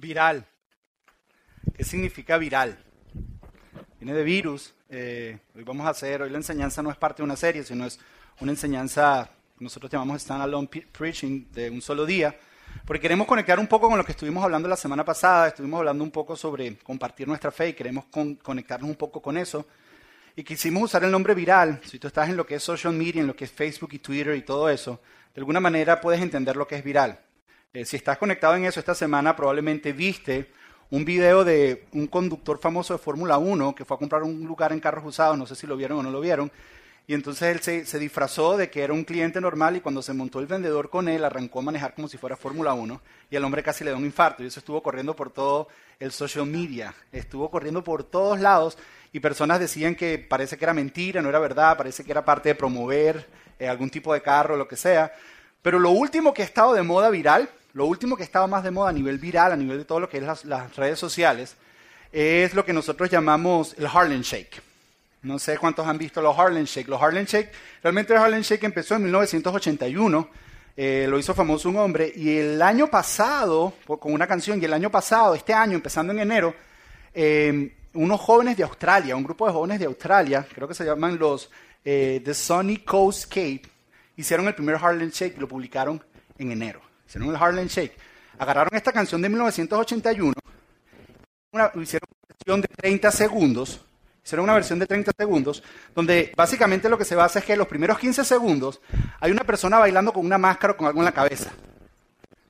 Viral. ¿Qué significa viral? Viene de virus. Eh, hoy vamos a hacer, hoy la enseñanza no es parte de una serie, sino es una enseñanza que nosotros llamamos Stand-Alone Preaching de un solo día, porque queremos conectar un poco con lo que estuvimos hablando la semana pasada, estuvimos hablando un poco sobre compartir nuestra fe y queremos conectarnos un poco con eso. Y quisimos usar el nombre viral. Si tú estás en lo que es social media, en lo que es Facebook y Twitter y todo eso, de alguna manera puedes entender lo que es viral. Eh, si estás conectado en eso esta semana, probablemente viste un video de un conductor famoso de Fórmula 1 que fue a comprar un lugar en carros usados, no sé si lo vieron o no lo vieron, y entonces él se, disfrazó de que era un cliente normal y cuando se montó el vendedor con él arrancó a manejar como si fuera Fórmula 1 y el hombre casi le dio un infarto y eso estuvo corriendo por todo el social media, estuvo corriendo por todos lados y personas decían que parece que era mentira, no era verdad, parece que era parte de promover eh, algún tipo de carro, lo que sea. Pero lo último que ha estado de moda viral, lo último que ha estado más de moda a nivel viral, a nivel de todo lo que es las, redes sociales, es lo que nosotros llamamos el Harlem Shake. No sé cuántos han visto los Harlem Shake. Los Harlem Shake, realmente el Harlem Shake empezó en 1981, eh, lo hizo famoso un hombre, y el año pasado, con una canción, y el año pasado, este año, empezando en enero, eh, unos jóvenes de Australia, un grupo de jóvenes de Australia, creo que se llaman los eh, The Sunny Coast Cape, hicieron el primer Harlem Shake y lo publicaron en enero. Hicieron el Harlem Shake. Agarraron esta canción de 1981, hicieron una versión de 30 segundos, hicieron una versión de 30 segundos, donde básicamente lo que se basa es que en los primeros 15 segundos hay una persona bailando con una máscara o con algo en la cabeza.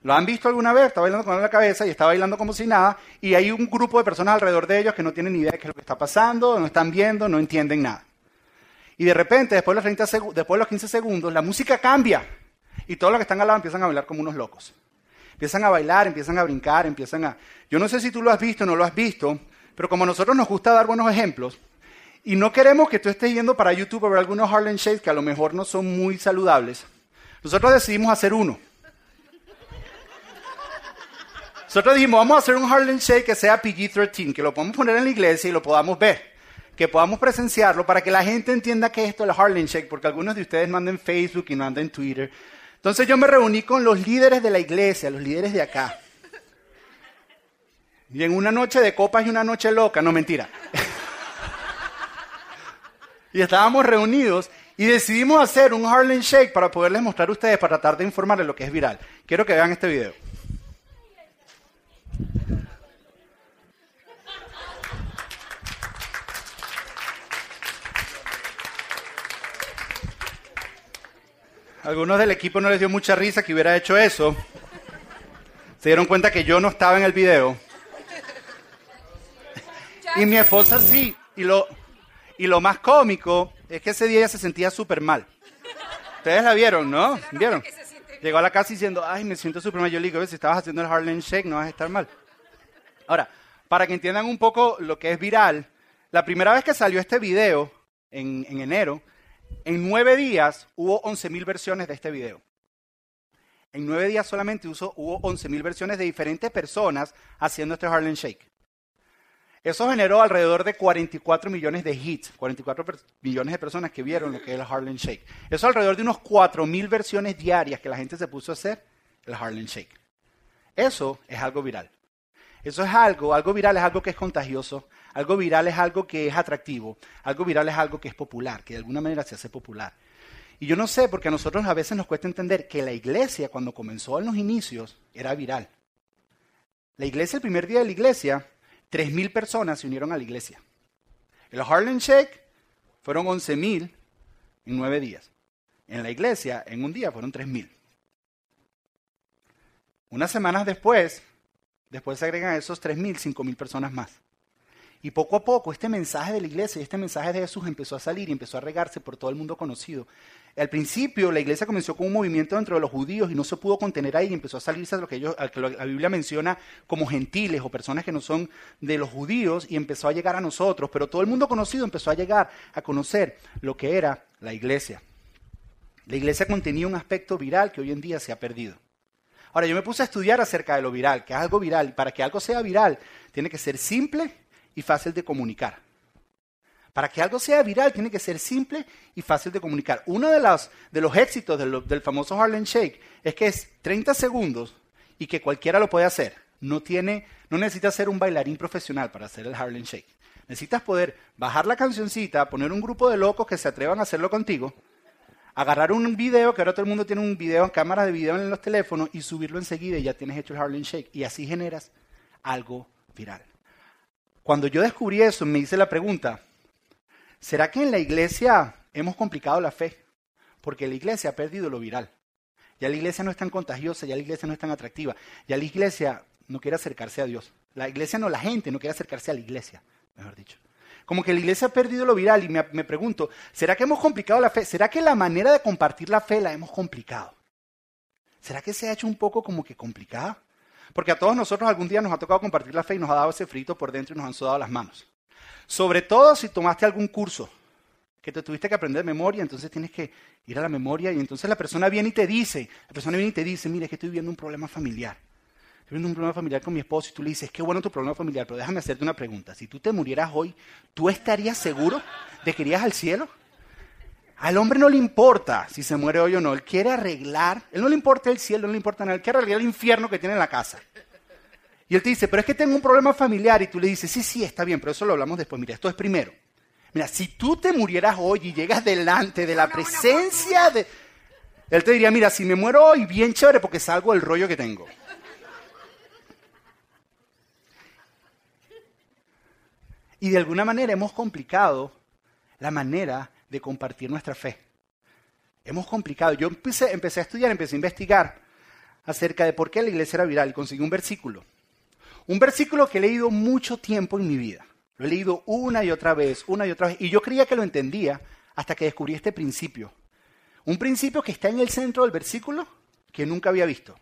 ¿Lo han visto alguna vez? Está bailando con la cabeza y está bailando como si nada. Y hay un grupo de personas alrededor de ellos que no tienen ni idea de qué es lo que está pasando, no están viendo, no entienden nada. Y de repente, después de los, 30 después de los 15 segundos, la música cambia. Y todos los que están al lado empiezan a bailar como unos locos. Empiezan a bailar, empiezan a brincar, empiezan a... Yo no sé si tú lo has visto o no lo has visto, pero como a nosotros nos gusta dar buenos ejemplos, y no queremos que tú estés yendo para YouTube a ver algunos Harlem Shakes que a lo mejor no son muy saludables, nosotros decidimos hacer uno. Nosotros dijimos, vamos a hacer un Harlem Shake que sea PG-13, que lo podamos poner en la iglesia y lo podamos ver, que podamos presenciarlo para que la gente entienda que esto es el Harlem Shake, porque algunos de ustedes no andan en Facebook y no andan en Twitter. Entonces yo me reuní con los líderes de la iglesia, los líderes de acá. Y en una noche de copas y una noche loca, no mentira. y estábamos reunidos y decidimos hacer un Harlem Shake para poderles mostrar a ustedes, para tratar de informarles lo que es viral. Quiero que vean este video. Algunos del equipo no les dio mucha risa que hubiera hecho eso. Se dieron cuenta que yo no estaba en el video. Y mi esposa sí. Y lo, y lo más cómico es que ese día ella se sentía súper mal. Ustedes la vieron, ¿no? ¿Vieron? Llegó a la casa diciendo, ay, me siento súper mal. Yo le digo, si estabas haciendo el Harlem Shake, no vas a estar mal. Ahora, para que entiendan un poco lo que es viral, la primera vez que salió este video, en, en enero, en nueve días hubo 11.000 versiones de este video. En nueve días solamente hubo 11.000 versiones de diferentes personas haciendo este Harlem Shake. Eso generó alrededor de 44 millones de hits, 44 millones de personas que vieron lo que es el Harlem Shake. Eso alrededor de unos 4.000 versiones diarias que la gente se puso a hacer el Harlem Shake. Eso es algo viral. Eso es algo, algo viral es algo que es contagioso, algo viral es algo que es atractivo, algo viral es algo que es popular, que de alguna manera se hace popular. Y yo no sé, porque a nosotros a veces nos cuesta entender que la iglesia, cuando comenzó en los inicios, era viral. La iglesia, el primer día de la iglesia, 3.000 personas se unieron a la iglesia. El Harlem Shake fueron 11.000 en nueve días. En la iglesia, en un día, fueron 3.000. Unas semanas después, Después se agregan a esos 3.000, 5.000 personas más. Y poco a poco este mensaje de la iglesia y este mensaje de Jesús empezó a salir y empezó a regarse por todo el mundo conocido. Al principio la iglesia comenzó con un movimiento dentro de los judíos y no se pudo contener ahí y empezó a salirse a lo que, la Biblia menciona como gentiles o personas que no son de los judíos y empezó a llegar a nosotros. Pero todo el mundo conocido empezó a llegar a conocer lo que era la iglesia. La iglesia contenía un aspecto viral que hoy en día se ha perdido. Ahora, yo me puse a estudiar acerca de lo viral, que es algo viral. Para que algo sea viral, tiene que ser simple y fácil de comunicar. Para que algo sea viral, tiene que ser simple y fácil de comunicar. Uno de los, de los éxitos del, del famoso Harlem Shake es que es 30 segundos y que cualquiera lo puede hacer. no tiene, no necesitas ser un bailarín profesional para hacer el Harlem Shake. Necesitas poder bajar la cancioncita, poner un grupo de locos que se atrevan a hacerlo contigo, agarrar un video, que ahora todo el mundo tiene un video, en cámaras de video en los teléfonos, y subirlo enseguida y ya tienes hecho el Harlem Shake. Y así generas algo viral. Cuando yo descubrí eso, me hice la pregunta, ¿será que en la iglesia hemos complicado la fe? Porque la iglesia ha perdido lo viral. Ya la iglesia no es tan contagiosa, ya la iglesia no es tan atractiva, ya la iglesia no quiere acercarse a Dios. La iglesia no, la gente no quiere acercarse a la iglesia, mejor dicho. Como que la iglesia ha perdido lo viral y me, me pregunto, ¿será que hemos complicado la fe? ¿Será que la manera de compartir la fe la hemos complicado? ¿Será que se ha hecho un poco como que complicada? Porque a todos nosotros algún día nos ha tocado compartir la fe y nos ha dado ese frito por dentro y nos han sudado las manos. Sobre todo si tomaste algún curso que te tuviste que aprender de memoria, entonces tienes que ir a la memoria y entonces la persona viene y te dice, la persona viene y te dice, mire, es que estoy viviendo un problema familiar. Estoy viviendo un problema familiar con mi esposo y tú le dices, qué bueno tu problema familiar, pero déjame hacerte una pregunta. Si tú te murieras hoy, ¿tú estarías seguro de que irías al cielo? Al hombre no le importa si se muere hoy o no, él quiere arreglar, él no le importa el cielo, no le importa nada, él quiere arreglar el infierno que tiene en la casa. Y él te dice, pero es que tengo un problema familiar y tú le dices, sí, sí, está bien, pero eso lo hablamos después, mira, esto es primero. Mira, si tú te murieras hoy y llegas delante de la presencia de... Él te diría, mira, si me muero hoy, bien chévere porque salgo del rollo que tengo. Y de alguna manera hemos complicado la manera de compartir nuestra fe. Hemos complicado. Yo empecé, a estudiar, empecé a investigar acerca de por qué la iglesia era viral conseguí un versículo. Un versículo que he leído mucho tiempo en mi vida. Lo he leído una y otra vez, una y otra vez, y yo creía que lo entendía hasta que descubrí este principio. Un principio que está en el centro del versículo que nunca había visto,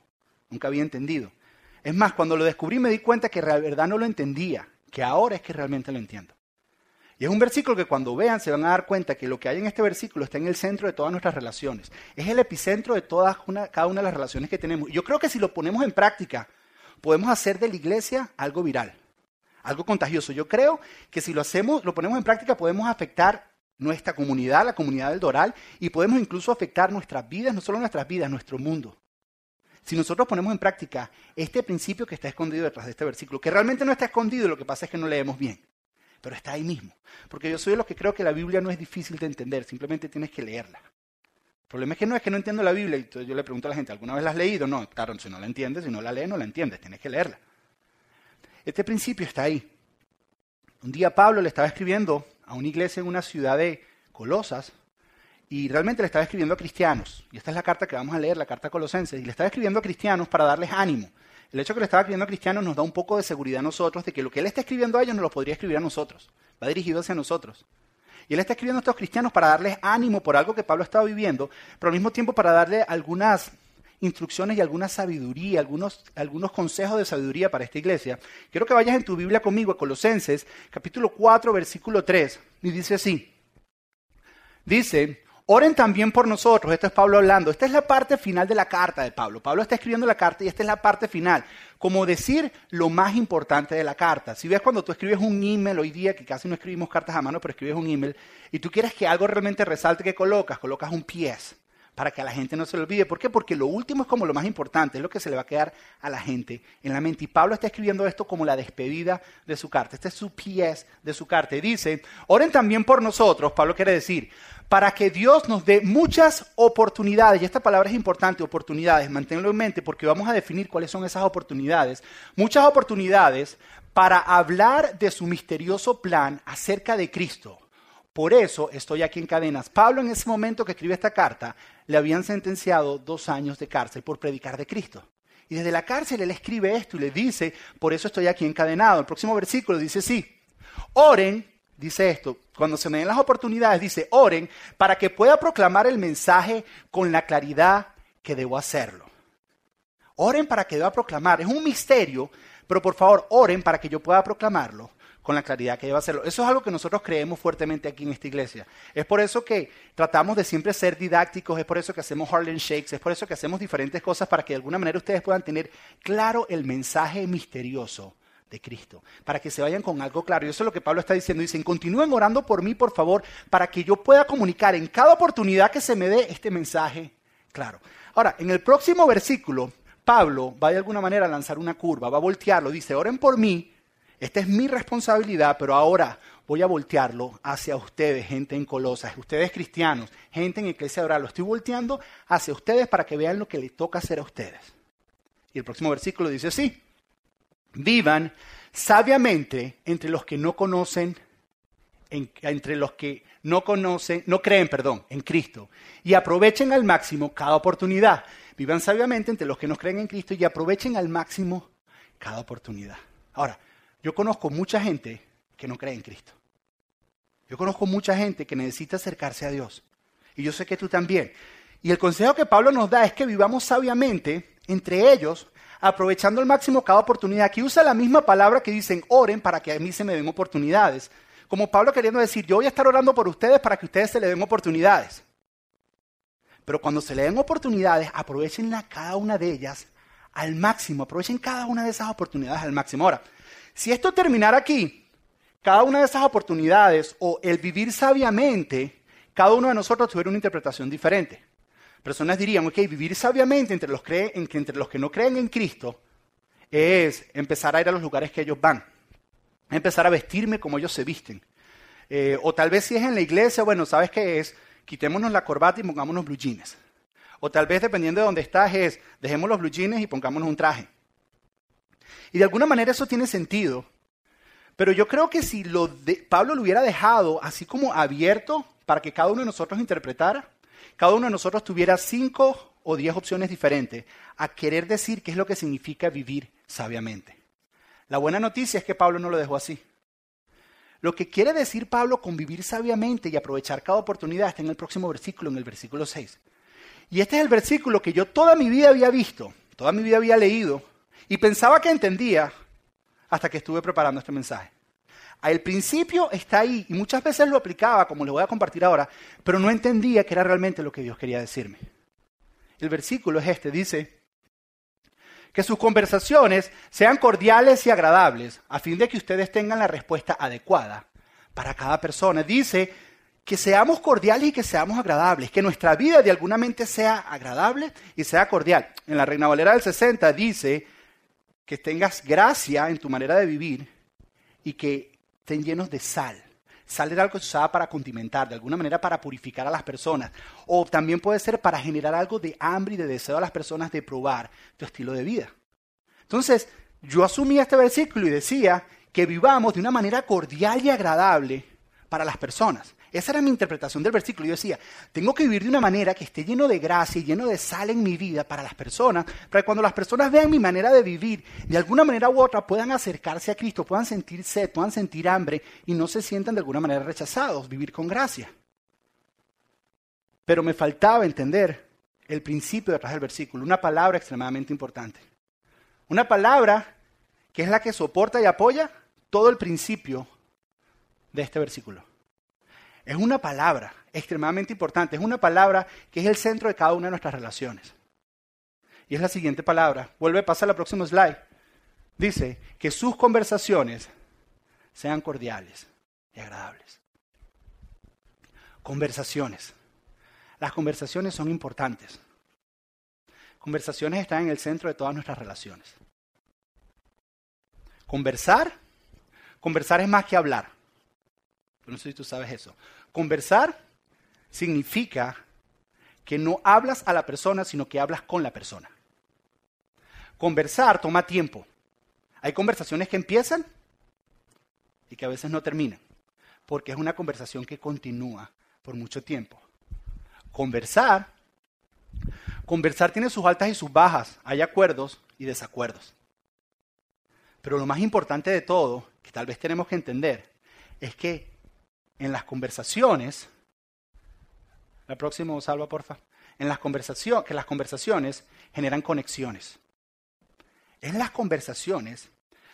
nunca había entendido. Es más, cuando lo descubrí me di cuenta que de verdad no lo entendía, que ahora es que realmente lo entiendo. Y es un versículo que cuando vean se van a dar cuenta que lo que hay en este versículo está en el centro de todas nuestras relaciones. Es el epicentro de todas cada una de las relaciones que tenemos. Yo creo que si lo ponemos en práctica, podemos hacer de la iglesia algo viral algo contagioso. Yo creo que si lo hacemos, lo ponemos en práctica, podemos afectar nuestra comunidad, la comunidad del Doral, y podemos incluso afectar nuestras vidas, no solo nuestras vidas, nuestro mundo. Si nosotros ponemos en práctica este principio que está escondido detrás de este versículo, que realmente no está escondido, lo que pasa es que no leemos bien, pero está ahí mismo. Porque yo soy de los que creo que la Biblia no es difícil de entender, simplemente tienes que leerla. El problema es que no es que no entiendo la Biblia, y entonces yo le pregunto a la gente, ¿alguna vez la has leído? No, claro, si no la entiendes, si no la lees, no la entiendes, tienes que leerla. Este principio está ahí. Un día Pablo le estaba escribiendo a una iglesia en una ciudad de Colosas y realmente le estaba escribiendo a cristianos. Y esta es la carta que vamos a leer, la carta a Colosenses. Y le estaba escribiendo a cristianos para darles ánimo. El hecho que le estaba escribiendo a cristianos nos da un poco de seguridad a nosotros de que lo que él está escribiendo a ellos no lo podría escribir a nosotros. Va dirigido hacia nosotros. Y él está escribiendo a estos cristianos para darles ánimo por algo que Pablo estaba viviendo, pero al mismo tiempo para darle algunas instrucciones y alguna sabiduría, algunos, algunos consejos de sabiduría para esta iglesia. Quiero que vayas en tu Biblia conmigo a Colosenses, capítulo 4, versículo 3, y dice así. Dice, oren también por nosotros, esto es Pablo hablando, esta es la parte final de la carta de Pablo. Pablo está escribiendo la carta y esta es la parte final, como decir lo más importante de la carta. Si ves cuando tú escribes un email hoy día, que casi no escribimos cartas a mano, pero escribes un email, y tú quieres que algo realmente resalte, que colocas? Colocas un pies para que a la gente no se lo olvide. ¿Por qué? Porque lo último es como lo más importante, es lo que se le va a quedar a la gente en la mente. Y Pablo está escribiendo esto como la despedida de su carta. Este es su pies de su carta. Y dice, oren también por nosotros, Pablo quiere decir, para que Dios nos dé muchas oportunidades. Y esta palabra es importante, oportunidades, manténlo en mente porque vamos a definir cuáles son esas oportunidades. Muchas oportunidades para hablar de su misterioso plan acerca de Cristo. Por eso estoy aquí en cadenas. Pablo en ese momento que escribe esta carta le habían sentenciado dos años de cárcel por predicar de Cristo. Y desde la cárcel él escribe esto y le dice, por eso estoy aquí encadenado. El próximo versículo dice sí, oren, dice esto, cuando se me den las oportunidades, dice, oren para que pueda proclamar el mensaje con la claridad que debo hacerlo. Oren para que deba proclamar. Es un misterio, pero por favor, oren para que yo pueda proclamarlo con la claridad que debe hacerlo. Eso es algo que nosotros creemos fuertemente aquí en esta iglesia. Es por eso que tratamos de siempre ser didácticos, es por eso que hacemos Harlem Shakes, es por eso que hacemos diferentes cosas para que de alguna manera ustedes puedan tener claro el mensaje misterioso de Cristo, para que se vayan con algo claro. Y eso es lo que Pablo está diciendo. Dicen, continúen orando por mí, por favor, para que yo pueda comunicar en cada oportunidad que se me dé este mensaje claro. Ahora, en el próximo versículo, Pablo va de alguna manera a lanzar una curva, va a voltearlo, dice, oren por mí, esta es mi responsabilidad, pero ahora voy a voltearlo hacia ustedes, gente en Colosas, ustedes cristianos, gente en Iglesia Oral, lo estoy volteando hacia ustedes para que vean lo que les toca hacer a ustedes. Y el próximo versículo dice así, vivan sabiamente entre los que no conocen, entre los que no no creen, perdón, en Cristo, y aprovechen al máximo cada oportunidad. Vivan sabiamente entre los que no creen en Cristo y aprovechen al máximo cada oportunidad. Ahora, yo conozco mucha gente que no cree en Cristo. Yo conozco mucha gente que necesita acercarse a Dios. Y yo sé que tú también. Y el consejo que Pablo nos da es que vivamos sabiamente entre ellos, aprovechando al máximo cada oportunidad. Aquí usa la misma palabra que dicen oren para que a mí se me den oportunidades. Como Pablo queriendo decir, yo voy a estar orando por ustedes para que ustedes se le den oportunidades. Pero cuando se le den oportunidades, aprovechenla cada una de ellas al máximo. Aprovechen cada una de esas oportunidades al máximo. Ahora, si esto terminara aquí, cada una de esas oportunidades o el vivir sabiamente, cada uno de nosotros tuviera una interpretación diferente. Personas dirían, ok, vivir sabiamente entre los, entre los que no creen en Cristo es empezar a ir a los lugares que ellos van, empezar a vestirme como ellos se visten. Eh, o tal vez si es en la iglesia, bueno, ¿sabes qué es? Quitémonos la corbata y pongámonos blue jeans. O tal vez, dependiendo de dónde estás, es dejemos los blue jeans y pongámonos un traje. Y de alguna manera eso tiene sentido, pero yo creo que si lo Pablo lo hubiera dejado así como abierto para que cada uno de nosotros interpretara, cada uno de nosotros tuviera cinco o diez opciones diferentes a querer decir qué es lo que significa vivir sabiamente. La buena noticia es que Pablo no lo dejó así. Lo que quiere decir Pablo con vivir sabiamente y aprovechar cada oportunidad está en el próximo versículo, en el versículo 6. Y este es el versículo que yo toda mi vida había visto, toda mi vida había leído y pensaba que entendía, hasta que estuve preparando este mensaje. Al principio está ahí y muchas veces lo aplicaba, como le voy a compartir ahora, pero no entendía que era realmente lo que Dios quería decirme. El versículo es este, dice, que sus conversaciones sean cordiales y agradables, a fin de que ustedes tengan la respuesta adecuada para cada persona. Dice que seamos cordiales y que seamos agradables, que nuestra vida de alguna mente sea agradable y sea cordial. En la Reina Valera del 60 dice que tengas gracia en tu manera de vivir y que estén llenos de sal. Sal era algo que se usaba para condimentar, de alguna manera para purificar a las personas. O también puede ser para generar algo de hambre y de deseo a las personas de probar tu estilo de vida. Entonces, yo asumía este versículo y decía que vivamos de una manera cordial y agradable para las personas. Esa era mi interpretación del versículo. Yo decía, tengo que vivir de una manera que esté lleno de gracia y lleno de sal en mi vida para las personas, para que cuando las personas vean mi manera de vivir, de alguna manera u otra puedan acercarse a Cristo, puedan sentir sed, puedan sentir hambre y no se sientan de alguna manera rechazados, vivir con gracia. Pero me faltaba entender el principio detrás del versículo, una palabra extremadamente importante. Una palabra que es la que soporta y apoya todo el principio de este versículo. Es una palabra extremadamente importante, es una palabra que es el centro de cada una de nuestras relaciones. Y es la siguiente palabra. Vuelve, pasa a la próxima slide. Dice que sus conversaciones sean cordiales y agradables. Conversaciones. Las conversaciones son importantes. Conversaciones están en el centro de todas nuestras relaciones. Conversar, conversar es más que hablar. No sé si tú sabes eso. Conversar significa que no hablas a la persona, sino que hablas con la persona. Conversar toma tiempo. Hay conversaciones que empiezan y que a veces no terminan, porque es una conversación que continúa por mucho tiempo. Conversar, conversar tiene sus altas y sus bajas, hay acuerdos y desacuerdos. Pero lo más importante de todo, que tal vez tenemos que entender, es que en las conversaciones, la próxima, Salva, porfa, en las conversaciones, que las conversaciones generan conexiones. Es las conversaciones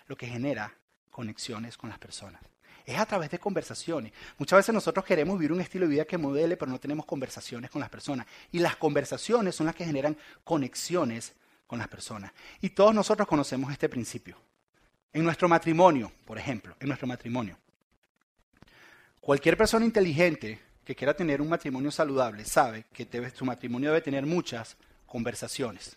lo que genera conexiones con las personas. Es a través de conversaciones. Muchas veces nosotros queremos vivir un estilo de vida que modele, pero no tenemos conversaciones con las personas. Y las conversaciones son las que generan conexiones con las personas. Y todos nosotros conocemos este principio. En nuestro matrimonio, por ejemplo, en nuestro matrimonio. Cualquier persona inteligente que quiera tener un matrimonio saludable sabe que su matrimonio debe tener muchas conversaciones.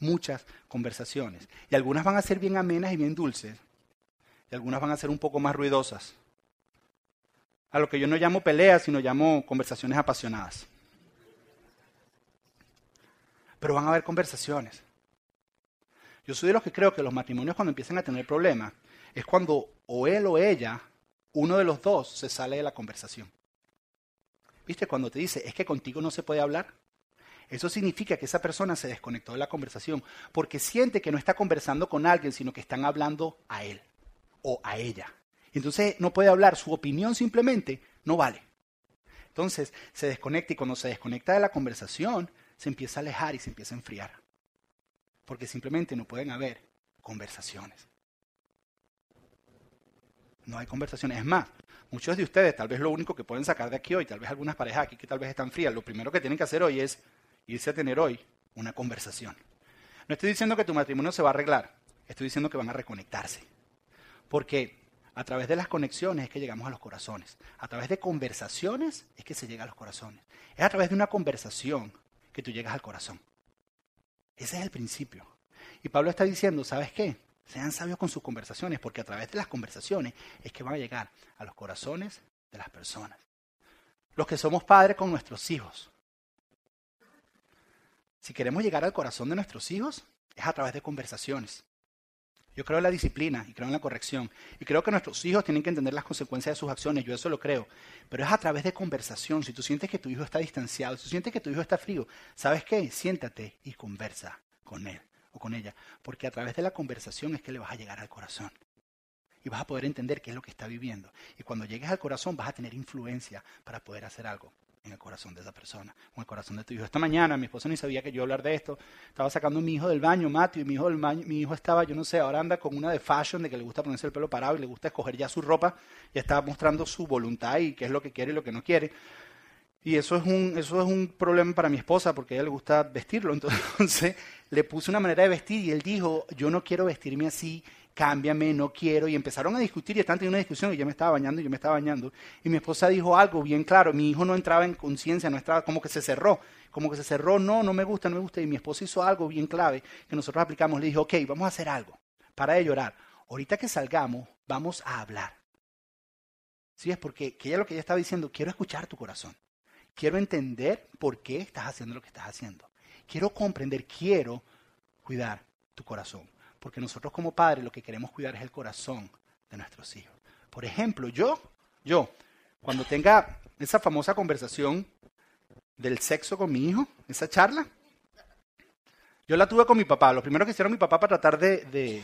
muchas conversaciones. Y algunas van a ser bien amenas y bien dulces, y algunas van a ser un poco más ruidosas. A lo que yo no llamo peleas, sino llamo conversaciones apasionadas. Pero van a haber conversaciones. Yo soy de los que creo que los matrimonios cuando empiezan a tener problemas es cuando o él o ella, uno de los dos, se sale de la conversación. ¿Viste? Cuando te dice, es que contigo no se puede hablar. Eso significa que esa persona se desconectó de la conversación porque siente que no está conversando con alguien, sino que están hablando a él o a ella. Entonces no puede hablar, su opinión simplemente no vale. Entonces se desconecta y cuando se desconecta de la conversación, se empieza a alejar y se empieza a enfriar. Porque simplemente no pueden haber conversaciones. No hay conversaciones. Es más, muchos de ustedes, tal vez lo único que pueden sacar de aquí hoy, tal vez algunas parejas aquí que tal vez están frías, lo primero que tienen que hacer hoy es irse a tener hoy una conversación. No estoy diciendo que tu matrimonio se va a arreglar, estoy diciendo que van a reconectarse. Porque a través de las conexiones es que llegamos a los corazones. A través de conversaciones es que se llega a los corazones. Es a través de una conversación que tú llegas al corazón. Ese es el principio. Y Pablo está diciendo, ¿sabes qué? Sean sabios con sus conversaciones, porque a través de las conversaciones es que van a llegar a los corazones de las personas. Los que somos padres con nuestros hijos. Si queremos llegar al corazón de nuestros hijos, es a través de conversaciones. Yo creo en la disciplina y creo en la corrección. Y creo que nuestros hijos tienen que entender las consecuencias de sus acciones. Yo eso lo creo. Pero es a través de conversación. Si tú sientes que tu hijo está distanciado, si tú sientes que tu hijo está frío, ¿sabes qué? Siéntate y conversa con él o con ella. Porque a través de la conversación es que le vas a llegar al corazón. Y vas a poder entender qué es lo que está viviendo. Y cuando llegues al corazón vas a tener influencia para poder hacer algo en el corazón de esa persona, en el corazón de tu hijo. Esta mañana mi esposa ni sabía que yo hablar de esto. Estaba sacando a mi hijo del baño, Mateo, y mi hijo, mi hijo estaba, yo no sé, ahora anda con una de fashion, de que le gusta ponerse el pelo parado y le gusta escoger ya su ropa. Y estaba mostrando su voluntad y qué es lo que quiere y lo que no quiere. Y eso es un, eso es un problema para mi esposa porque a ella le gusta vestirlo. Entonces le puse una manera de vestir y él dijo, yo no quiero vestirme así, cámbiame, no quiero. Y empezaron a discutir y están teniendo una discusión y yo me estaba bañando y yo me estaba bañando. Y mi esposa dijo algo bien claro, mi hijo no entraba en conciencia, no estaba, como que se cerró, como que se cerró, no, no me gusta, no me gusta. Y mi esposa hizo algo bien clave que nosotros aplicamos. Le dijo, ok, vamos a hacer algo, para de llorar. Ahorita que salgamos, vamos a hablar. Sí, es porque que ella lo que ella estaba diciendo, quiero escuchar tu corazón. Quiero entender por qué estás haciendo lo que estás haciendo. Quiero comprender, quiero cuidar tu corazón porque nosotros como padres lo que queremos cuidar es el corazón de nuestros hijos. Por ejemplo, yo, yo, cuando tenga esa famosa conversación del sexo con mi hijo, esa charla, yo la tuve con mi papá. Lo primero que hicieron mi papá para tratar de,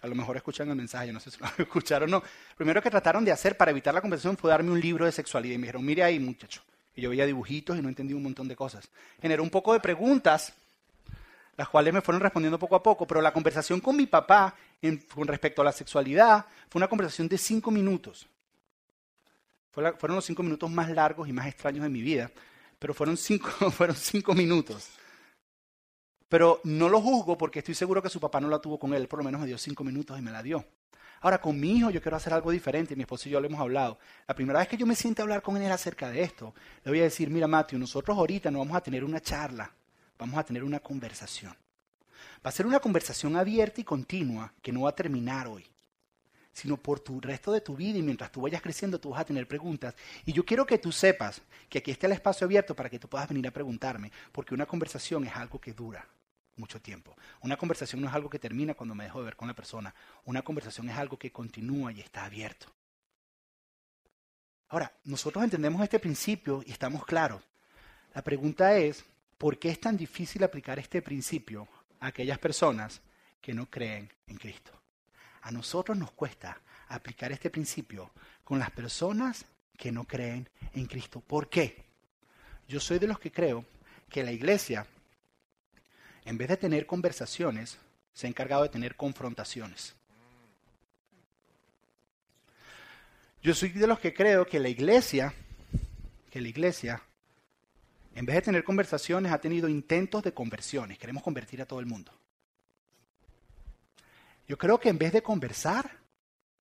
a lo mejor escuchan el mensaje, yo no sé si lo escucharon o no. Lo primero que trataron de hacer para evitar la conversación fue darme un libro de sexualidad y me dijeron, mire ahí muchacho. Y yo veía dibujitos y no entendía un montón de cosas. Generó un poco de preguntas las cuales me fueron respondiendo poco a poco, pero la conversación con mi papá con respecto a la sexualidad fue una conversación de cinco minutos. fueron los cinco minutos más largos y más extraños de mi vida, pero fueron cinco, fueron cinco minutos. Pero no lo juzgo porque estoy seguro que su papá no la tuvo con él, por lo menos me dio cinco minutos y me la dio. Ahora, con mi hijo yo quiero hacer algo diferente, mi esposo y yo lo hemos hablado. La primera vez que yo me siento a hablar con él acerca de esto, le voy a decir, mira Matthew, nosotros ahorita no vamos a tener una charla vamos a tener una conversación. Va a ser una conversación abierta y continua que no va a terminar hoy, sino por tu resto de tu vida y mientras tú vayas creciendo tú vas a tener preguntas. Y yo quiero que tú sepas que aquí está el espacio abierto para que tú puedas venir a preguntarme, porque una conversación es algo que dura mucho tiempo. Una conversación no es algo que termina cuando me dejo de ver con la persona. Una conversación es algo que continúa y está abierto. Ahora, nosotros entendemos este principio y estamos claros. La pregunta es, ¿Por qué es tan difícil aplicar este principio a aquellas personas que no creen en Cristo? A nosotros nos cuesta aplicar este principio con las personas que no creen en Cristo. ¿Por qué? Yo soy de los que creo que la iglesia, en vez de tener conversaciones, se ha encargado de tener confrontaciones. Yo soy de los que creo que la iglesia, que la iglesia en vez de tener conversaciones, ha tenido intentos de conversiones. Queremos convertir a todo el mundo. Yo creo que en vez de conversar,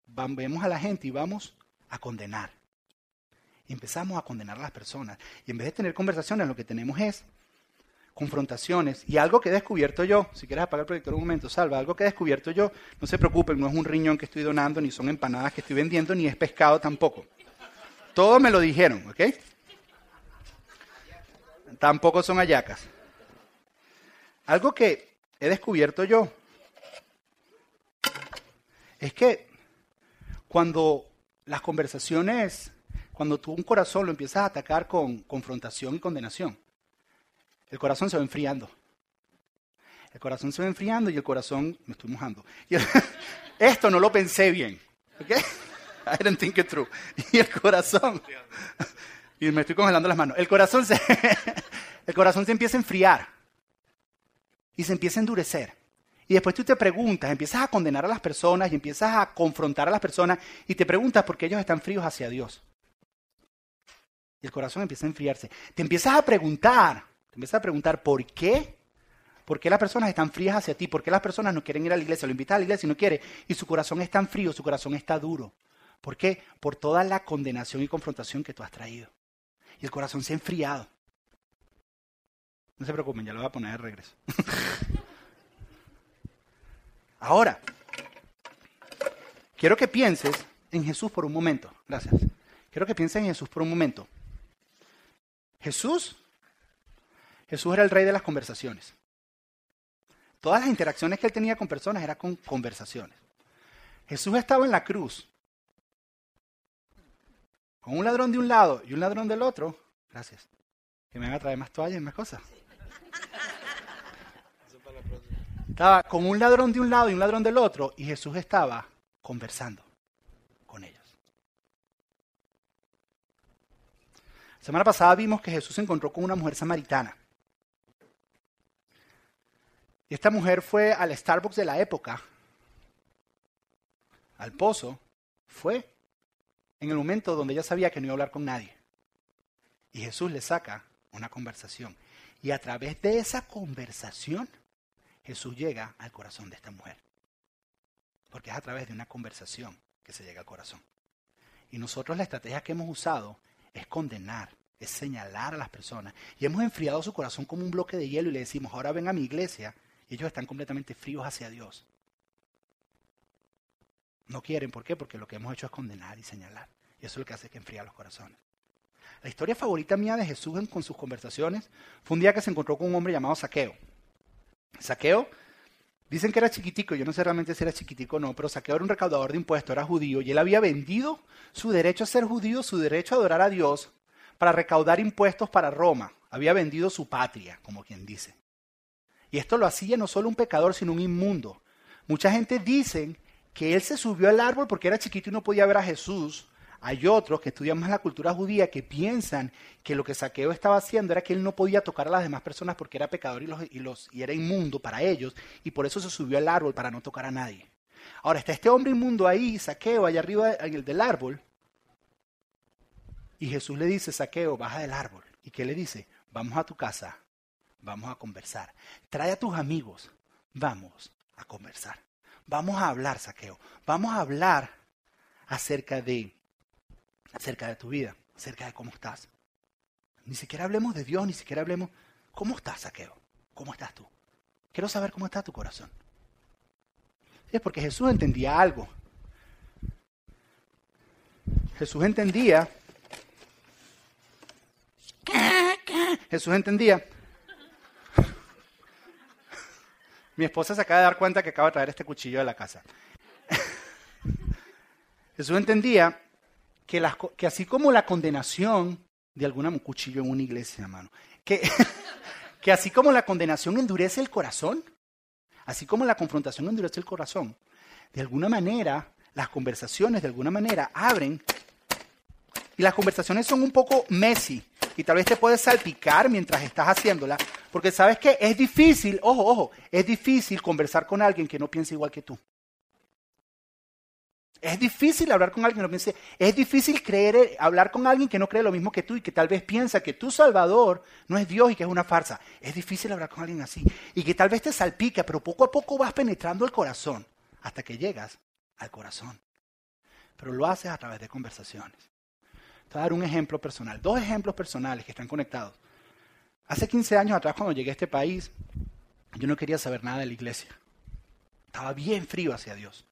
vemos a la gente y vamos a condenar. Y empezamos a condenar a las personas. Y en vez de tener conversaciones, lo que tenemos es confrontaciones. Y algo que he descubierto yo, si quieres apagar el proyector un momento, salva, algo que he descubierto yo, no se preocupen, no es un riñón que estoy donando, ni son empanadas que estoy vendiendo, ni es pescado tampoco. Todo me lo dijeron, ¿ok? Tampoco son ayacas. Algo que he descubierto yo es que cuando las conversaciones, cuando tú un corazón lo empiezas a atacar con confrontación y condenación, el corazón se va enfriando. El corazón se va enfriando y el corazón, me estoy mojando. esto no lo pensé bien. ¿Ok? I didn't think it through. Y el corazón, y me estoy congelando las manos. El corazón se, el corazón se empieza a enfriar y se empieza a endurecer. Y después tú te preguntas, empiezas a condenar a las personas y empiezas a confrontar a las personas y te preguntas por qué ellos están fríos hacia Dios. Y el corazón empieza a enfriarse. Te empiezas a preguntar, empiezas a preguntar por qué. ¿Por qué las personas están frías hacia ti? ¿Por qué las personas no quieren ir a la iglesia? Lo invitas a la iglesia y no quiere. Y su corazón es tan frío, su corazón está duro. ¿Por qué? Por toda la condenación y confrontación que tú has traído. Y el corazón se ha enfriado. No se preocupen, ya lo voy a poner de regreso. Ahora, quiero que pienses en Jesús por un momento. Gracias. Quiero que pienses en Jesús por un momento. Jesús, Jesús era el rey de las conversaciones. Todas las interacciones que él tenía con personas eran con conversaciones. Jesús estaba en la cruz con un ladrón de un lado y un ladrón del otro. Gracias. Que me van a traer más toallas y más cosas. Estaba con un ladrón de un lado y un ladrón del otro y Jesús estaba conversando con ellos. La semana pasada vimos que Jesús se encontró con una mujer samaritana. Y esta mujer fue al Starbucks de la época, al pozo, fue en el momento donde ella sabía que no iba a hablar con nadie. Y Jesús le saca una conversación. Y a través de esa conversación, Jesús llega al corazón de esta mujer. Porque es a través de una conversación que se llega al corazón. Y nosotros la estrategia que hemos usado es condenar, es señalar a las personas. Y hemos enfriado su corazón como un bloque de hielo y le decimos, ahora ven a mi iglesia. Ellos están completamente fríos hacia Dios. No quieren, ¿por qué? Porque lo que hemos hecho es condenar y señalar. Y eso es lo que hace que enfría los corazones. La historia favorita mía de Jesús con sus conversaciones fue un día que se encontró con un hombre llamado Saqueo. Saqueo, dicen que era chiquitico, yo no sé realmente si era chiquitico o no, pero Saqueo era un recaudador de impuestos, era judío, y él había vendido su derecho a ser judío, su derecho a adorar a Dios, para recaudar impuestos para Roma. Había vendido su patria, como quien dice. Y esto lo hacía no solo un pecador, sino un inmundo. Mucha gente dice que él se subió al árbol porque era chiquito y no podía ver a Jesús, hay otros que estudian más la cultura judía que piensan que lo que Saqueo estaba haciendo era que él no podía tocar a las demás personas porque era pecador y, los, y, era inmundo para ellos y por eso se subió al árbol para no tocar a nadie. Ahora está este hombre inmundo ahí, Saqueo, allá arriba del árbol. Y Jesús le dice, Saqueo, baja del árbol. ¿Y qué le dice? Vamos a tu casa, vamos a conversar. Trae a tus amigos, vamos a conversar. Vamos a hablar, Saqueo. Vamos a hablar acerca de acerca de tu vida, acerca de cómo estás. Ni siquiera hablemos de Dios, ni siquiera hablemos, ¿cómo estás, Saqueo? ¿Cómo estás tú? Quiero saber cómo está tu corazón. Es porque Jesús entendía algo. Jesús entendía. Jesús entendía. Mi esposa se acaba de dar cuenta que acaba de traer este cuchillo de la casa. Jesús entendía que, así como la condenación de alguna un cuchillo en una iglesia, hermano, que, que así como la condenación endurece el corazón, así como la confrontación endurece el corazón, de alguna manera las conversaciones de alguna manera abren y las conversaciones son un poco messy y tal vez te puedes salpicar mientras estás haciéndola, porque sabes que es difícil, ojo, ojo, es difícil conversar con alguien que no piensa igual que tú. Es difícil hablar con alguien que no piense, es difícil creer, hablar con alguien que no cree lo mismo que tú y que tal vez piensa que tu Salvador no es Dios y que es una farsa. Es difícil hablar con alguien así y que tal vez te salpica, pero poco a poco vas penetrando el corazón hasta que llegas al corazón. Pero lo haces a través de conversaciones. Te voy a dar un ejemplo personal, dos ejemplos personales que están conectados. Hace 15 años atrás, cuando llegué a este país, yo no quería saber nada de la iglesia. Estaba bien frío hacia Dios.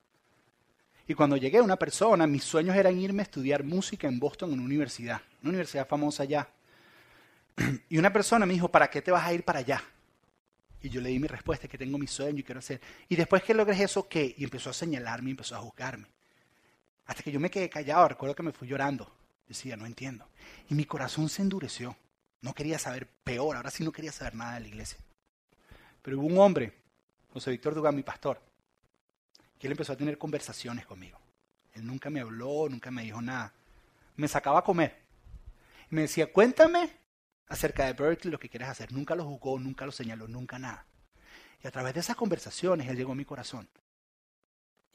Y cuando llegué, una persona, mis sueños eran irme a estudiar música en Boston, en una universidad, una universidad famosa allá. Y una persona me dijo, ¿para qué te vas a ir para allá? Y yo le di mi respuesta, que tengo mi sueño y quiero hacer. Y después que logres eso, ¿qué? Y empezó a señalarme empezó a juzgarme. Hasta que yo me quedé callado, recuerdo que me fui llorando. Decía, no entiendo. Y mi corazón se endureció. No quería saber peor, ahora sí no quería saber nada de la iglesia. Pero hubo un hombre, José Víctor Dugan, mi pastor, que él empezó a tener conversaciones conmigo. Él nunca me habló, nunca me dijo nada. Me sacaba a comer. Me decía, cuéntame acerca de Berkeley lo que quieres hacer. Nunca lo jugó, nunca lo señaló, nunca nada. Y a través de esas conversaciones él llegó a mi corazón.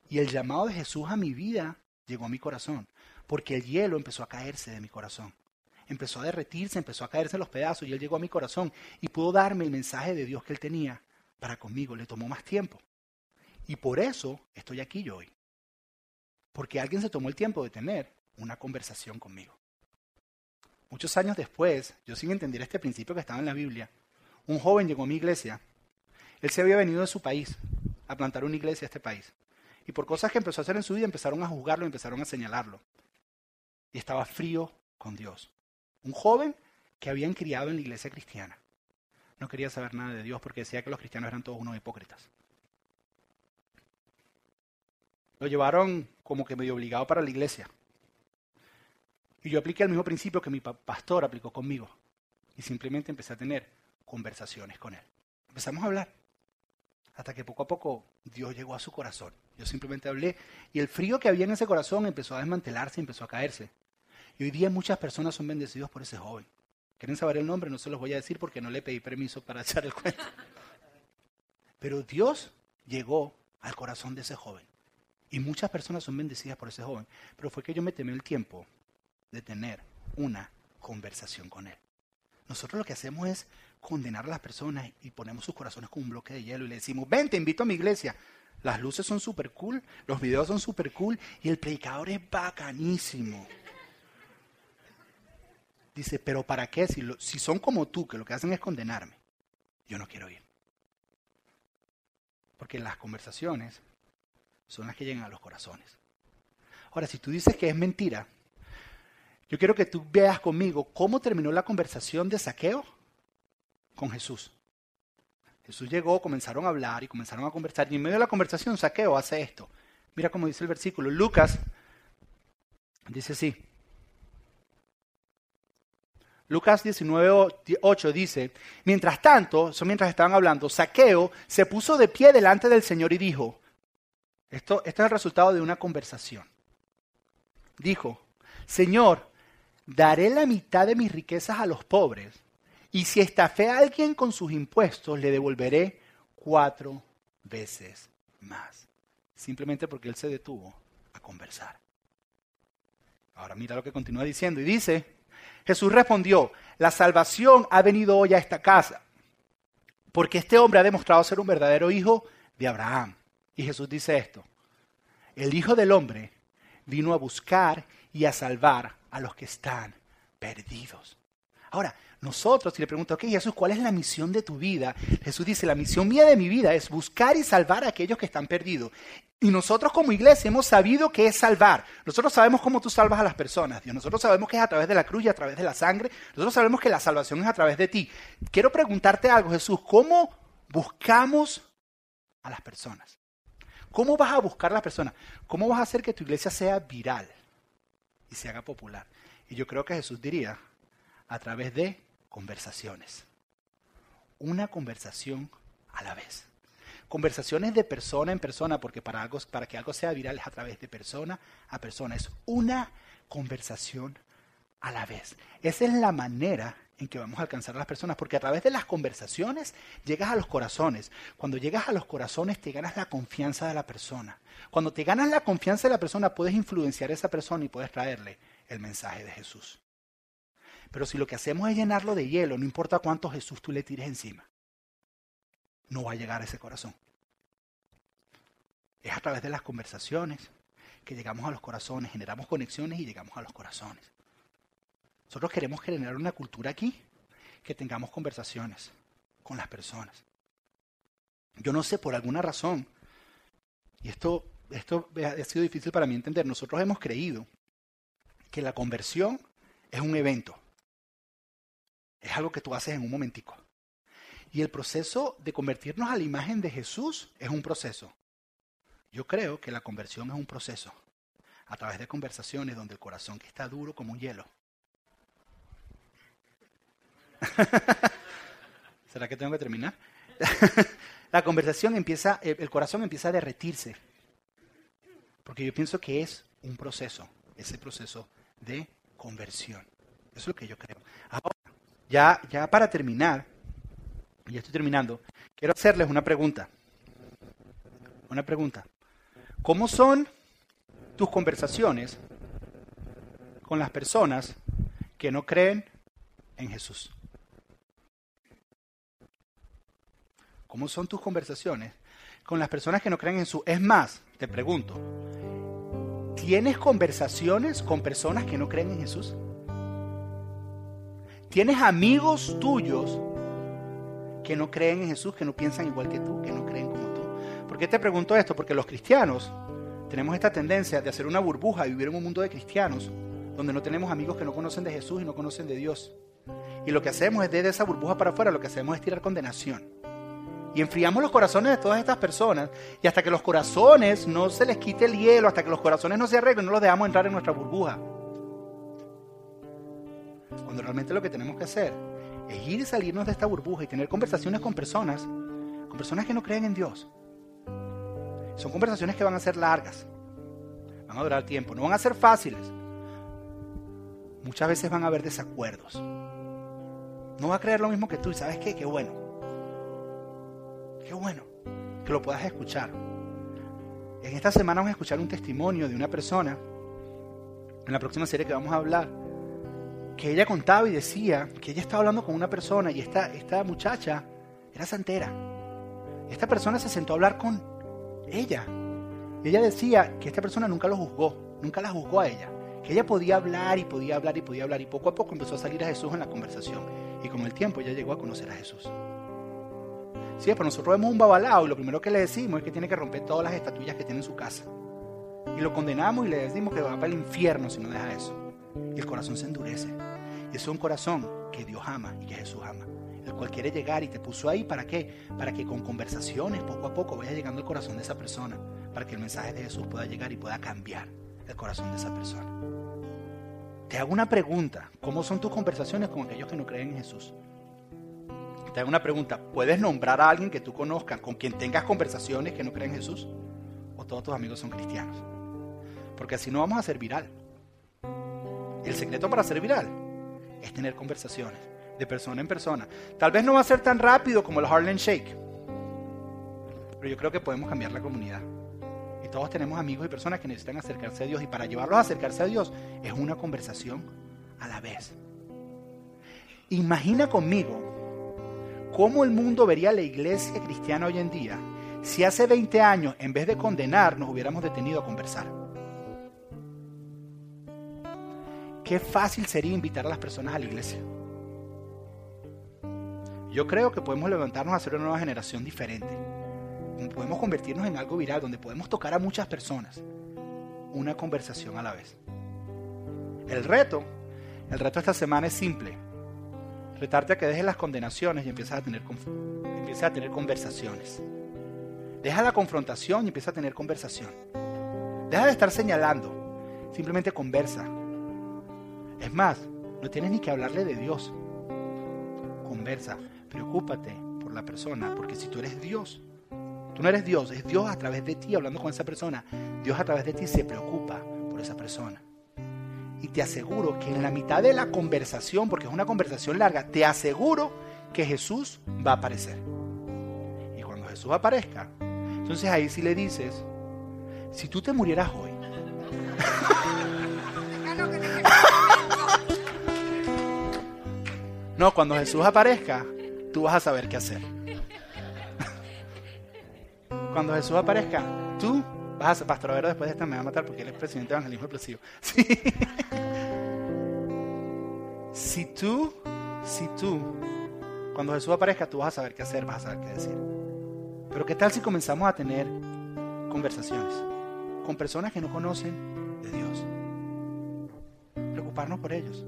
Y el llamado de Jesús a mi vida llegó a mi corazón, porque el hielo empezó a caerse de mi corazón. Empezó a derretirse, empezó a caerse en los pedazos y él llegó a mi corazón y pudo darme el mensaje de Dios que él tenía para conmigo. Le tomó más tiempo. Y por eso estoy aquí yo hoy. Porque alguien se tomó el tiempo de tener una conversación conmigo. Muchos años después, yo sin entender este principio que estaba en la Biblia, un joven llegó a mi iglesia. Él se había venido de su país a plantar una iglesia a este país. Y por cosas que empezó a hacer en su vida empezaron a juzgarlo, empezaron a señalarlo. Y estaba frío con Dios. Un joven que habían criado en la iglesia cristiana. No quería saber nada de Dios porque decía que los cristianos eran todos unos hipócritas. Lo llevaron como que medio obligado para la iglesia. Y yo apliqué el mismo principio que mi pastor aplicó conmigo. Y simplemente empecé a tener conversaciones con él. Empezamos a hablar. Hasta que poco a poco Dios llegó a su corazón. Yo simplemente hablé y el frío que había en ese corazón empezó a desmantelarse, empezó a caerse. Y hoy día muchas personas son bendecidos por ese joven. ¿Quieren saber el nombre? No se los voy a decir porque no le pedí permiso para echar el cuento. Pero Dios llegó al corazón de ese joven. Y muchas personas son bendecidas por ese joven. Pero fue que yo me temí el tiempo de tener una conversación con él. Nosotros lo que hacemos es condenar a las personas y ponemos sus corazones con un bloque de hielo y le decimos, ven, te invito a mi iglesia. Las luces son súper cool, los videos son súper cool y el predicador es bacanísimo. Dice, pero ¿para qué? Si, si son como tú, que lo que hacen es condenarme, yo no quiero ir. Porque las conversaciones son las que llegan a los corazones. Ahora, si tú dices que es mentira, yo quiero que tú veas conmigo cómo terminó la conversación de saqueo con Jesús. Jesús llegó, comenzaron a hablar y comenzaron a conversar. Y en medio de la conversación, saqueo hace esto. Mira cómo dice el versículo. Lucas dice así. Lucas 19.8 dice, mientras tanto, eso mientras estaban hablando, Saqueo se puso de pie delante del Señor y dijo, esto, esto es el resultado de una conversación. Dijo, Señor, daré la mitad de mis riquezas a los pobres, y si estafé a alguien con sus impuestos, le devolveré cuatro veces más. Simplemente porque él se detuvo a conversar. Ahora mira lo que continúa diciendo y dice, Jesús respondió, la salvación ha venido hoy a esta casa, porque este hombre ha demostrado ser un verdadero hijo de Abraham. Y Jesús dice esto, el Hijo del Hombre vino a buscar y a salvar a los que están perdidos. Ahora, nosotros, si le pregunto, ok, Jesús, ¿cuál es la misión de tu vida? Jesús dice, la misión mía de mi vida es buscar y salvar a aquellos que están perdidos. Y nosotros como iglesia hemos sabido qué es salvar. Nosotros sabemos cómo tú salvas a las personas, Dios. Nosotros sabemos que es a través de la cruz y a través de la sangre. Nosotros sabemos que la salvación es a través de ti. Quiero preguntarte algo, Jesús. ¿Cómo buscamos a las personas? ¿Cómo vas a buscar a las personas? ¿Cómo vas a hacer que tu iglesia sea viral y se haga popular? Y yo creo que Jesús diría, a través de conversaciones. Una conversación a la vez. Conversaciones de persona en persona, porque para, algo, para que algo sea viral es a través de persona a persona. Es una conversación a la vez. Esa es la manera en que vamos a alcanzar a las personas, porque a través de las conversaciones llegas a los corazones. Cuando llegas a los corazones te ganas la confianza de la persona. Cuando te ganas la confianza de la persona puedes influenciar a esa persona y puedes traerle el mensaje de Jesús. Pero si lo que hacemos es llenarlo de hielo, no importa cuánto Jesús tú le tires encima, no va a llegar a ese corazón. Es a través de las conversaciones que llegamos a los corazones, generamos conexiones y llegamos a los corazones. Nosotros queremos generar una cultura aquí que tengamos conversaciones con las personas. Yo no sé, por alguna razón, y esto, esto ha sido difícil para mí entender, nosotros hemos creído que la conversión es un evento. Es algo que tú haces en un momentico. Y el proceso de convertirnos a la imagen de Jesús es un proceso. Yo creo que la conversión es un proceso. A través de conversaciones donde el corazón que está duro como un hielo. ¿Será que tengo que terminar? la conversación empieza, el corazón empieza a derretirse. Porque yo pienso que es un proceso, ese proceso de conversión. Eso es lo que yo creo. Ahora, ya, ya para terminar, ya estoy terminando, quiero hacerles una pregunta. Una pregunta. ¿Cómo son tus conversaciones con las personas que no creen en Jesús? ¿Cómo son tus conversaciones con las personas que no creen en Jesús? Es más, te pregunto, ¿tienes conversaciones con personas que no creen en Jesús? ¿Tienes amigos tuyos que no creen en Jesús, que no piensan igual que tú, que no creen como tú? ¿Por qué te pregunto esto? Porque los cristianos tenemos esta tendencia de hacer una burbuja y vivir en un mundo de cristianos donde no tenemos amigos que no conocen de Jesús y no conocen de Dios. Y lo que hacemos es desde esa burbuja para afuera, lo que hacemos es tirar condenación. Y enfriamos los corazones de todas estas personas y hasta que los corazones no se les quite el hielo, hasta que los corazones no se arreglen, no los dejamos entrar en nuestra burbuja. Cuando realmente lo que tenemos que hacer es ir y salirnos de esta burbuja y tener conversaciones con personas, con personas que no creen en Dios. Son conversaciones que van a ser largas, van a durar tiempo, no van a ser fáciles. Muchas veces van a haber desacuerdos. No va a creer lo mismo que tú y sabes qué, qué bueno. Qué bueno que lo puedas escuchar. En esta semana vamos a escuchar un testimonio de una persona, en la próxima serie que vamos a hablar, que ella contaba y decía que ella estaba hablando con una persona y esta, esta muchacha era santera. Esta persona se sentó a hablar con ella. Y ella decía que esta persona nunca lo juzgó, nunca la juzgó a ella. Que ella podía hablar y podía hablar y podía hablar y poco a poco empezó a salir a Jesús en la conversación. Y con el tiempo ella llegó a conocer a Jesús. Sí, pero nosotros vemos un babalao y lo primero que le decimos es que tiene que romper todas las estatuillas que tiene en su casa. Y lo condenamos y le decimos que va para el infierno si no deja eso. Y el corazón se endurece. Es un corazón que Dios ama y que Jesús ama. El cual quiere llegar y te puso ahí para qué? Para que con conversaciones poco a poco vaya llegando al corazón de esa persona. Para que el mensaje de Jesús pueda llegar y pueda cambiar el corazón de esa persona. Te hago una pregunta. ¿Cómo son tus conversaciones con aquellos que no creen en Jesús? Te hago una pregunta. ¿Puedes nombrar a alguien que tú conozcas con quien tengas conversaciones que no creen en Jesús? ¿O todos tus amigos son cristianos? Porque así no vamos a ser viral. El secreto para ser viral es tener conversaciones de persona en persona. Tal vez no va a ser tan rápido como el Harlem Shake, pero yo creo que podemos cambiar la comunidad. Y todos tenemos amigos y personas que necesitan acercarse a Dios y para llevarlos a acercarse a Dios es una conversación a la vez. Imagina conmigo cómo el mundo vería la iglesia cristiana hoy en día si hace 20 años, en vez de condenar, nos hubiéramos detenido a conversar. Qué fácil sería invitar a las personas a la iglesia. Yo creo que podemos levantarnos a hacer una nueva generación diferente. Podemos convertirnos en algo viral donde podemos tocar a muchas personas. Una conversación a la vez. El reto, el reto esta semana es simple. Retarte a que dejes las condenaciones y empieces a tener, empieces a tener conversaciones. Deja la confrontación y empieza a tener conversación. Deja de estar señalando. Simplemente conversa. Es más, no tienes ni que hablarle de Dios. Conversa, preocúpate por la persona, porque si tú eres Dios, tú no eres Dios, es Dios a través de ti hablando con esa persona. Dios a través de ti se preocupa por esa persona. Y te aseguro que en la mitad de la conversación, porque es una conversación larga, te aseguro que Jesús va a aparecer. Y cuando Jesús aparezca, entonces ahí sí le dices, si tú te murieras hoy, No, cuando Jesús aparezca, tú vas a saber qué hacer. Cuando Jesús aparezca, tú vas a... Pastor Vero después de esta me va a matar porque él es presidente de evangelismo explosivo. Si tú si tú, cuando Jesús aparezca, tú vas a saber qué hacer, vas a saber qué decir. Pero ¿qué tal si comenzamos a tener conversaciones con personas que no conocen de Dios? Preocuparnos por ellos.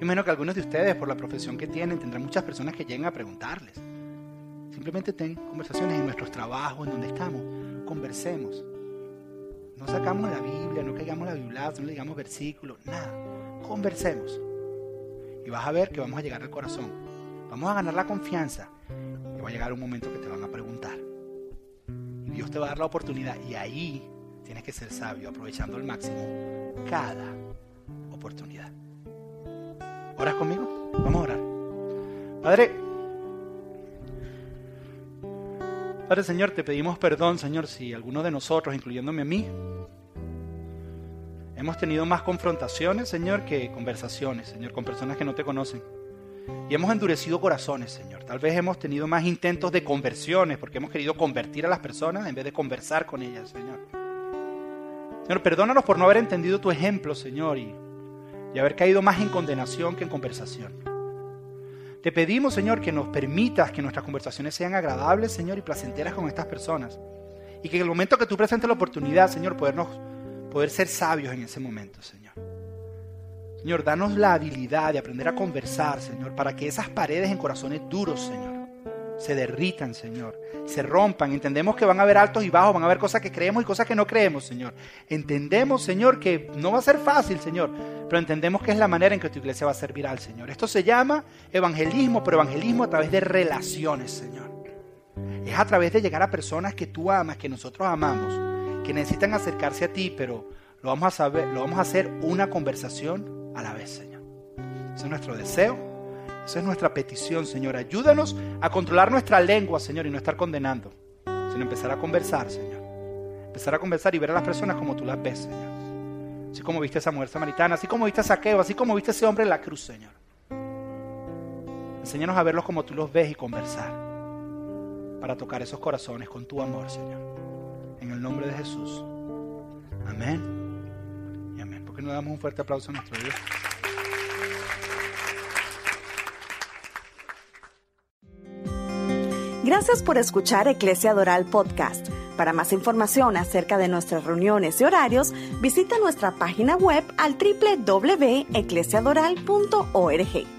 Imagino que algunos de ustedes, por la profesión que tienen, tendrán muchas personas que lleguen a preguntarles. Simplemente ten conversaciones en nuestros trabajos, en donde estamos. Conversemos. No sacamos la Biblia, no caigamos la Biblia, no le digamos versículos, nada. Conversemos. Y vas a ver que vamos a llegar al corazón. Vamos a ganar la confianza. Y va a llegar un momento que te van a preguntar. Y Dios te va a dar la oportunidad. Y ahí tienes que ser sabio, aprovechando al máximo cada oportunidad. ¿Oras conmigo? Vamos a orar. Padre, Padre Señor, te pedimos perdón, Señor, si alguno de nosotros, incluyéndome a mí, hemos tenido más confrontaciones, Señor, que conversaciones, Señor, con personas que no te conocen. Y hemos endurecido corazones, Señor. Tal vez hemos tenido más intentos de conversiones porque hemos querido convertir a las personas en vez de conversar con ellas, Señor. Señor, perdónanos por no haber entendido tu ejemplo, Señor, y y haber caído más en condenación que en conversación. Te pedimos, Señor, que nos permitas que nuestras conversaciones sean agradables, Señor, y placenteras con estas personas. Y que en el momento que tú presentes la oportunidad, Señor, podernos, poder ser sabios en ese momento, Señor. Señor, danos la habilidad de aprender a conversar, Señor, para que esas paredes en corazones duros, Señor, se derritan, Señor, se rompan. Entendemos que van a haber altos y bajos, van a haber cosas que creemos y cosas que no creemos, Señor. Entendemos, Señor, que no va a ser fácil, Señor, pero entendemos que es la manera en que tu iglesia va a ser viral, Señor. Esto se llama evangelismo, pero evangelismo a través de relaciones, Señor. Es a través de llegar a personas que tú amas, que nosotros amamos, que necesitan acercarse a ti, pero lo vamos a saber, lo vamos a hacer una conversación a la vez, Señor. Ese es nuestro deseo esa es nuestra petición, Señor. Ayúdanos a controlar nuestra lengua, Señor, y no estar condenando, sino empezar a conversar, Señor. Empezar a conversar y ver a las personas como tú las ves, Señor. Así como viste a esa mujer samaritana, así como viste a Saqueo, así como viste a ese hombre en la cruz, Señor. Enséñanos a verlos como tú los ves y conversar para tocar esos corazones con tu amor, Señor. En el nombre de Jesús. Amén. Amén. ¿Por qué no damos un fuerte aplauso a nuestro Dios? Gracias por escuchar Eclesia Doral Podcast. Para más información acerca de nuestras reuniones y horarios, visita nuestra página web al www.eclesiadoral.org.